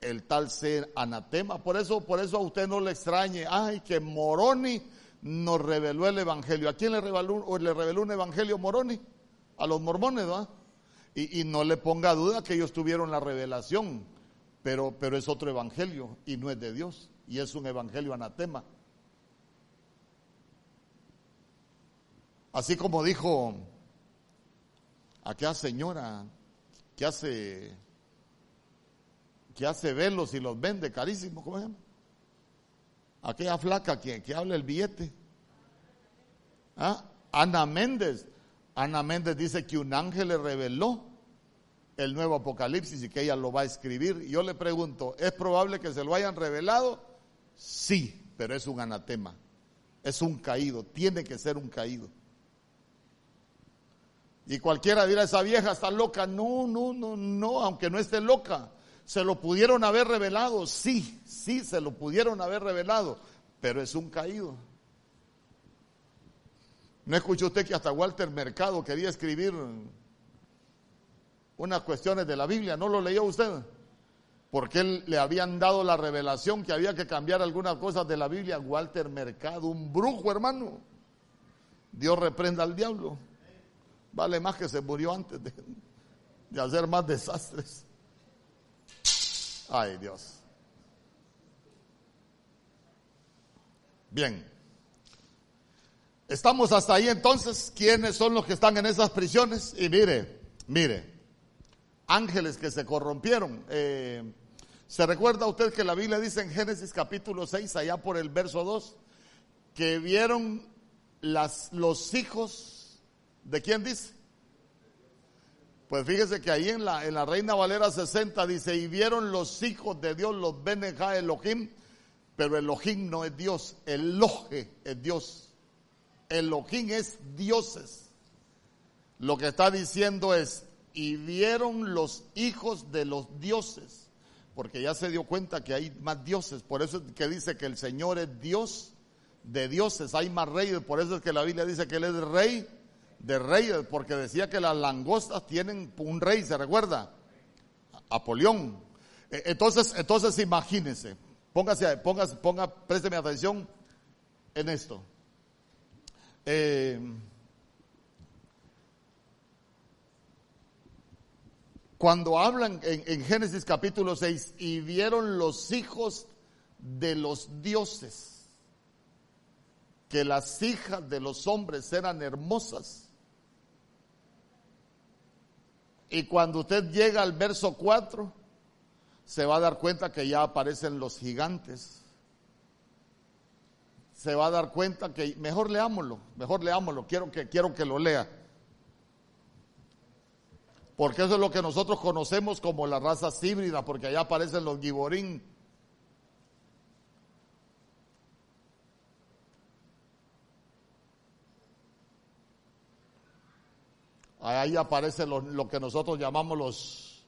el tal ser anatema. Por eso, por eso a usted no le extrañe, ay, que Moroni nos reveló el evangelio. ¿A quién le reveló, le reveló un evangelio Moroni? A los mormones, ¿va? Y, no le ponga duda que ellos tuvieron la revelación, pero, pero es otro evangelio y no es de Dios, y es un evangelio anatema. Así como dijo aquella señora que hace que hace velos y los vende carísimo, ¿cómo se llama? Aquella flaca que, que habla el billete. ¿Ah? Ana Méndez. Ana Méndez dice que un ángel le reveló el nuevo Apocalipsis y que ella lo va a escribir. yo le pregunto, ¿es probable que se lo hayan revelado? Sí, pero es un anatema, es un caído, tiene que ser un caído. Y cualquiera dirá, esa vieja está loca. No, no, no, no, aunque no esté loca. Se lo pudieron haber revelado, sí, sí, se lo pudieron haber revelado, pero es un caído. ¿No escuchó usted que hasta Walter Mercado quería escribir unas cuestiones de la Biblia? ¿No lo leyó usted? Porque él le habían dado la revelación que había que cambiar algunas cosas de la Biblia. Walter Mercado, un brujo, hermano. Dios reprenda al diablo. Vale más que se murió antes de, de hacer más desastres. Ay, Dios. Bien. Estamos hasta ahí entonces. ¿Quiénes son los que están en esas prisiones? Y mire, mire, ángeles que se corrompieron. Eh, ¿Se recuerda usted que la Biblia dice en Génesis capítulo 6, allá por el verso 2, que vieron los hijos de quién dice? Pues fíjese que ahí en la, en la Reina Valera 60 dice, y vieron los hijos de Dios, los Beneja Elohim, pero Elohim no es Dios, Eloje es Dios. Elohim es dioses. Lo que está diciendo es, y vieron los hijos de los dioses, porque ya se dio cuenta que hay más dioses, por eso es que dice que el Señor es Dios de dioses, hay más reyes, por eso es que la Biblia dice que Él es rey de reyes, porque decía que las langostas tienen un rey, ¿se recuerda? Apolión. E, entonces, entonces imagínense, póngase, póngase, ponga, présteme atención en esto. Eh, cuando hablan en, en, Génesis capítulo 6 y vieron los hijos de los dioses, que las hijas de los hombres eran hermosas. Y cuando usted llega al verso 4, se va a dar cuenta que ya aparecen los gigantes. Se va a dar cuenta que, mejor leámoslo, mejor leámoslo, quiero que, quiero que lo lea. Porque eso es lo que nosotros conocemos como la raza híbrida, porque allá aparecen los giborín. Ahí aparece lo, que nosotros llamamos los,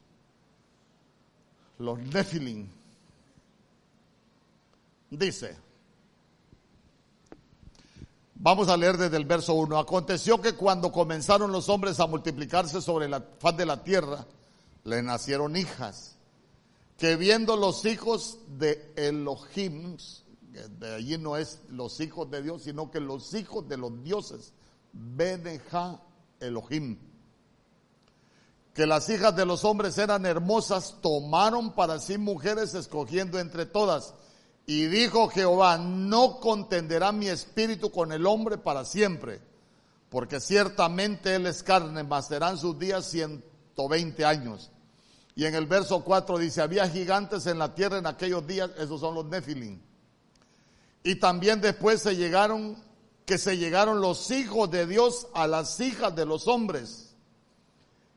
los Nephilim. Dice, vamos a leer desde el verso 1. Aconteció que cuando comenzaron los hombres a multiplicarse sobre la faz de la tierra, le nacieron hijas, que viendo los hijos de Elohim, de allí no es los hijos de Dios, sino que los hijos de los dioses, Beneja Elohim, que las hijas de los hombres eran hermosas, tomaron para sí mujeres escogiendo entre todas. Y dijo Jehová, no contenderá mi espíritu con el hombre para siempre, porque ciertamente él es carne, mas serán sus días ciento veinte años. Y en el verso 4 dice, había gigantes en la tierra en aquellos días, esos son los Nefilim. Y también después se llegaron, que se llegaron los hijos de Dios a las hijas de los hombres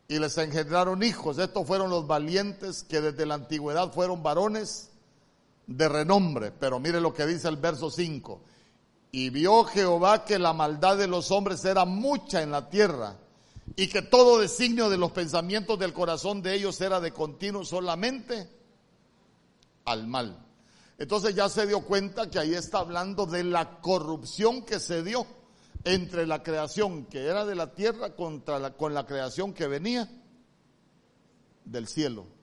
y les engendraron hijos. Estos fueron los valientes que desde la antigüedad fueron varones de renombre. Pero mire lo que dice el verso 5. Y vio Jehová que la maldad de los hombres era mucha en la tierra y que todo designio de los pensamientos del corazón de ellos era de continuo solamente al mal. Entonces ya se dio cuenta que ahí está hablando de la corrupción que se dio entre la creación que era de la tierra contra la, con la creación que venía del cielo.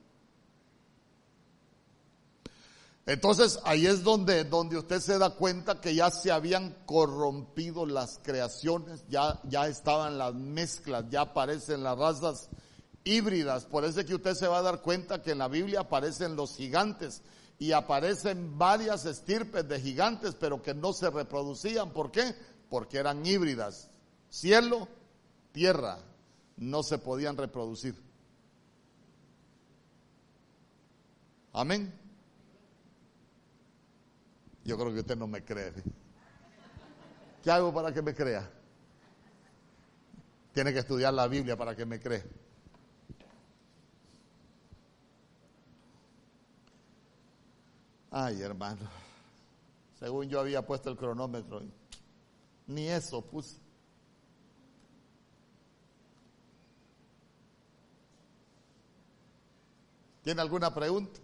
Entonces ahí es donde, donde usted se da cuenta que ya se habían corrompido las creaciones, ya, ya estaban las mezclas, ya aparecen las razas híbridas. Por eso es que usted se va a dar cuenta que en la Biblia aparecen los gigantes y aparecen varias estirpes de gigantes, pero que no se reproducían. ¿Por qué? porque eran híbridas. Cielo, tierra, no se podían reproducir. Amén. Yo creo que usted no me cree. ¿Qué hago para que me crea? Tiene que estudiar la Biblia para que me crea. Ay, hermano. Según yo había puesto el cronómetro. Ni eso puse. ¿Tiene alguna pregunta?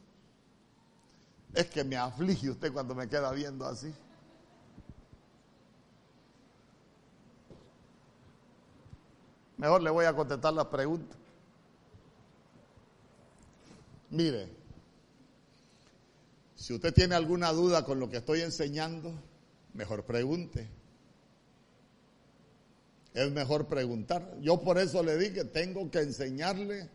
Es que me aflige usted cuando me queda viendo así. Mejor le voy a contestar la pregunta. Mire, si usted tiene alguna duda con lo que estoy enseñando, mejor pregunte es mejor preguntar. Yo por eso le dije, tengo que enseñarle,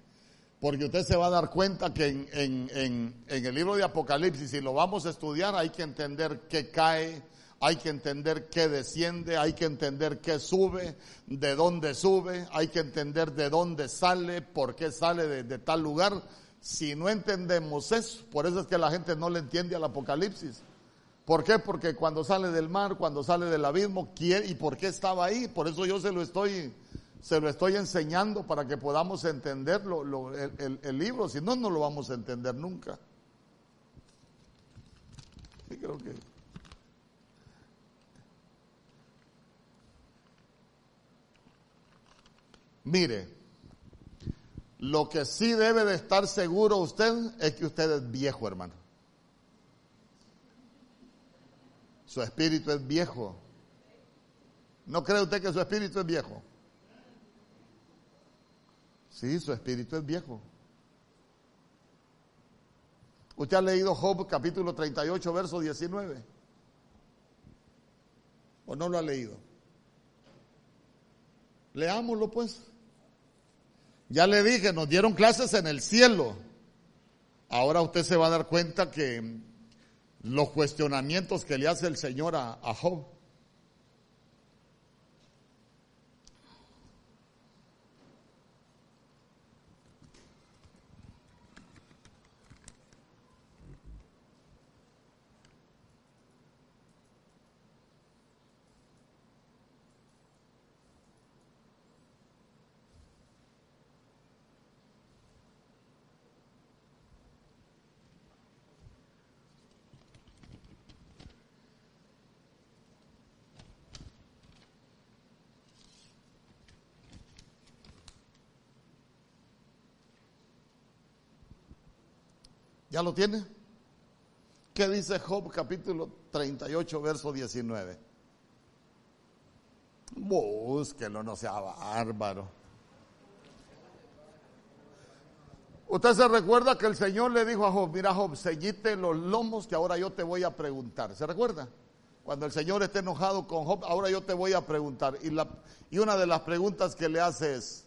porque usted se va a dar cuenta que en, el libro de Apocalipsis, si lo vamos a estudiar, hay que entender qué cae, hay que entender qué desciende, hay que entender qué sube, de dónde sube, hay que entender de dónde sale, por qué sale de, tal lugar. Si no entendemos eso, por eso es que la gente no le entiende al Apocalipsis. ¿Por qué? Porque cuando sale del mar, cuando sale del abismo, ¿quién y por qué estaba ahí? Por eso yo se lo estoy, se lo estoy enseñando para que podamos entender el, libro, si no, no lo vamos a entender nunca. Creo que. Mire, lo que sí debe de estar seguro usted es que usted es viejo, hermano. Su espíritu es viejo. ¿No cree usted que su espíritu es viejo? Sí, su espíritu es viejo. ¿Usted ha leído Job capítulo 38, verso 19? ¿O no lo ha leído? Leámoslo pues. Ya le dije, nos dieron clases en el cielo. Ahora usted se va a dar cuenta que los cuestionamientos que le hace el Señor a, a Job ¿Ya lo tiene? ¿Qué dice Job capítulo 38, verso 19? Búsquelo, no sea bárbaro. Usted se recuerda que el Señor le dijo a Job, mira Job, sellite los lomos que ahora yo te voy a preguntar. ¿Se recuerda? Cuando el Señor esté enojado con Job, ahora yo te voy a preguntar. Y, una de las preguntas que le hace es,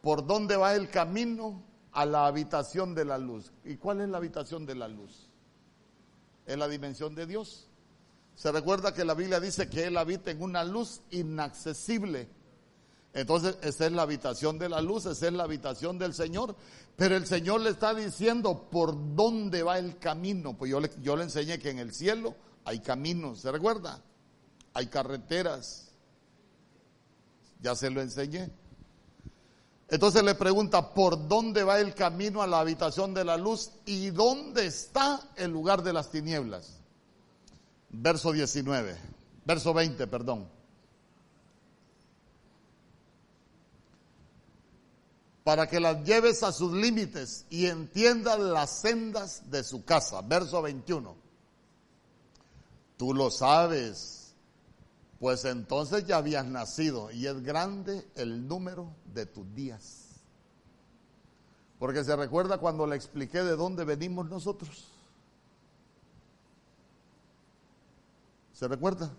¿por dónde va el camino a la habitación de la luz. ¿Y cuál es la habitación de la luz? Es la dimensión de Dios. Se recuerda que la Biblia dice que Él habita en una luz inaccesible. Entonces, esa es la habitación de la luz, esa es la habitación del Señor. Pero el Señor le está diciendo por dónde va el camino. Pues yo le, yo le enseñé que en el cielo hay caminos, ¿se recuerda? Hay carreteras. Ya se lo enseñé. Entonces le pregunta, ¿por dónde va el camino a la habitación de la luz y dónde está el lugar de las tinieblas? Verso 19, verso 20, perdón. Para que las lleves a sus límites y entiendas las sendas de su casa. Verso 21. Tú lo sabes pues entonces ya habías nacido y es grande el número de tus días. Porque se recuerda cuando le expliqué de dónde venimos nosotros. ¿Se recuerda?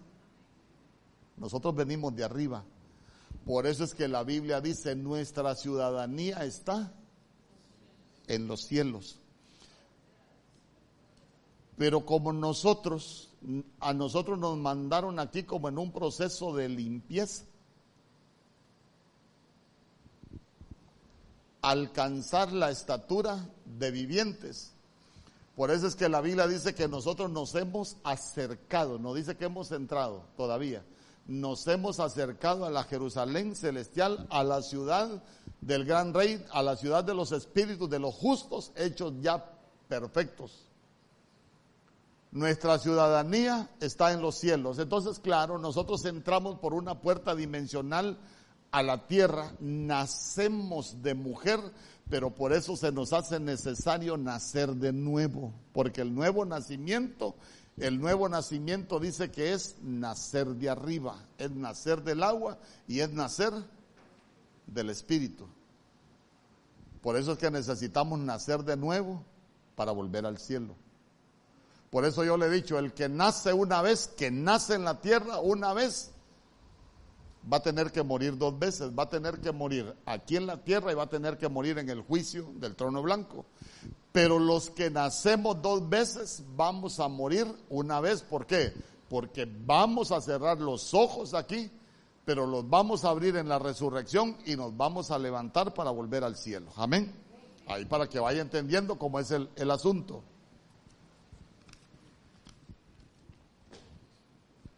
Nosotros venimos de arriba. Por eso es que la Biblia dice, nuestra ciudadanía está en los cielos. Pero como nosotros a nosotros nos mandaron aquí como en un proceso de limpieza. Alcanzar la estatura de vivientes. Por eso es que la Biblia dice que nosotros nos hemos acercado, no dice que hemos entrado todavía, nos hemos acercado a la Jerusalén celestial, a la ciudad del gran rey, a la ciudad de los espíritus de los justos hechos ya perfectos. Nuestra ciudadanía está en los cielos. Entonces, claro, nosotros entramos por una puerta dimensional a la tierra, nacemos de mujer, pero por eso se nos hace necesario nacer de nuevo, porque el nuevo nacimiento, el nuevo nacimiento dice que es nacer de arriba, es nacer del agua y es nacer del espíritu. Por eso es que necesitamos nacer de nuevo para volver al cielo. Por eso yo le he dicho, el que nace una vez, que nace en la tierra una vez, va a tener que morir dos veces, va a tener que morir aquí en la tierra y va a tener que morir en el juicio del trono blanco. Pero los que nacemos dos veces vamos a morir una vez. ¿Por qué? Porque vamos a cerrar los ojos aquí, pero los vamos a abrir en la resurrección y nos vamos a levantar para volver al cielo. Amén. Ahí para que vaya entendiendo cómo es el, el asunto.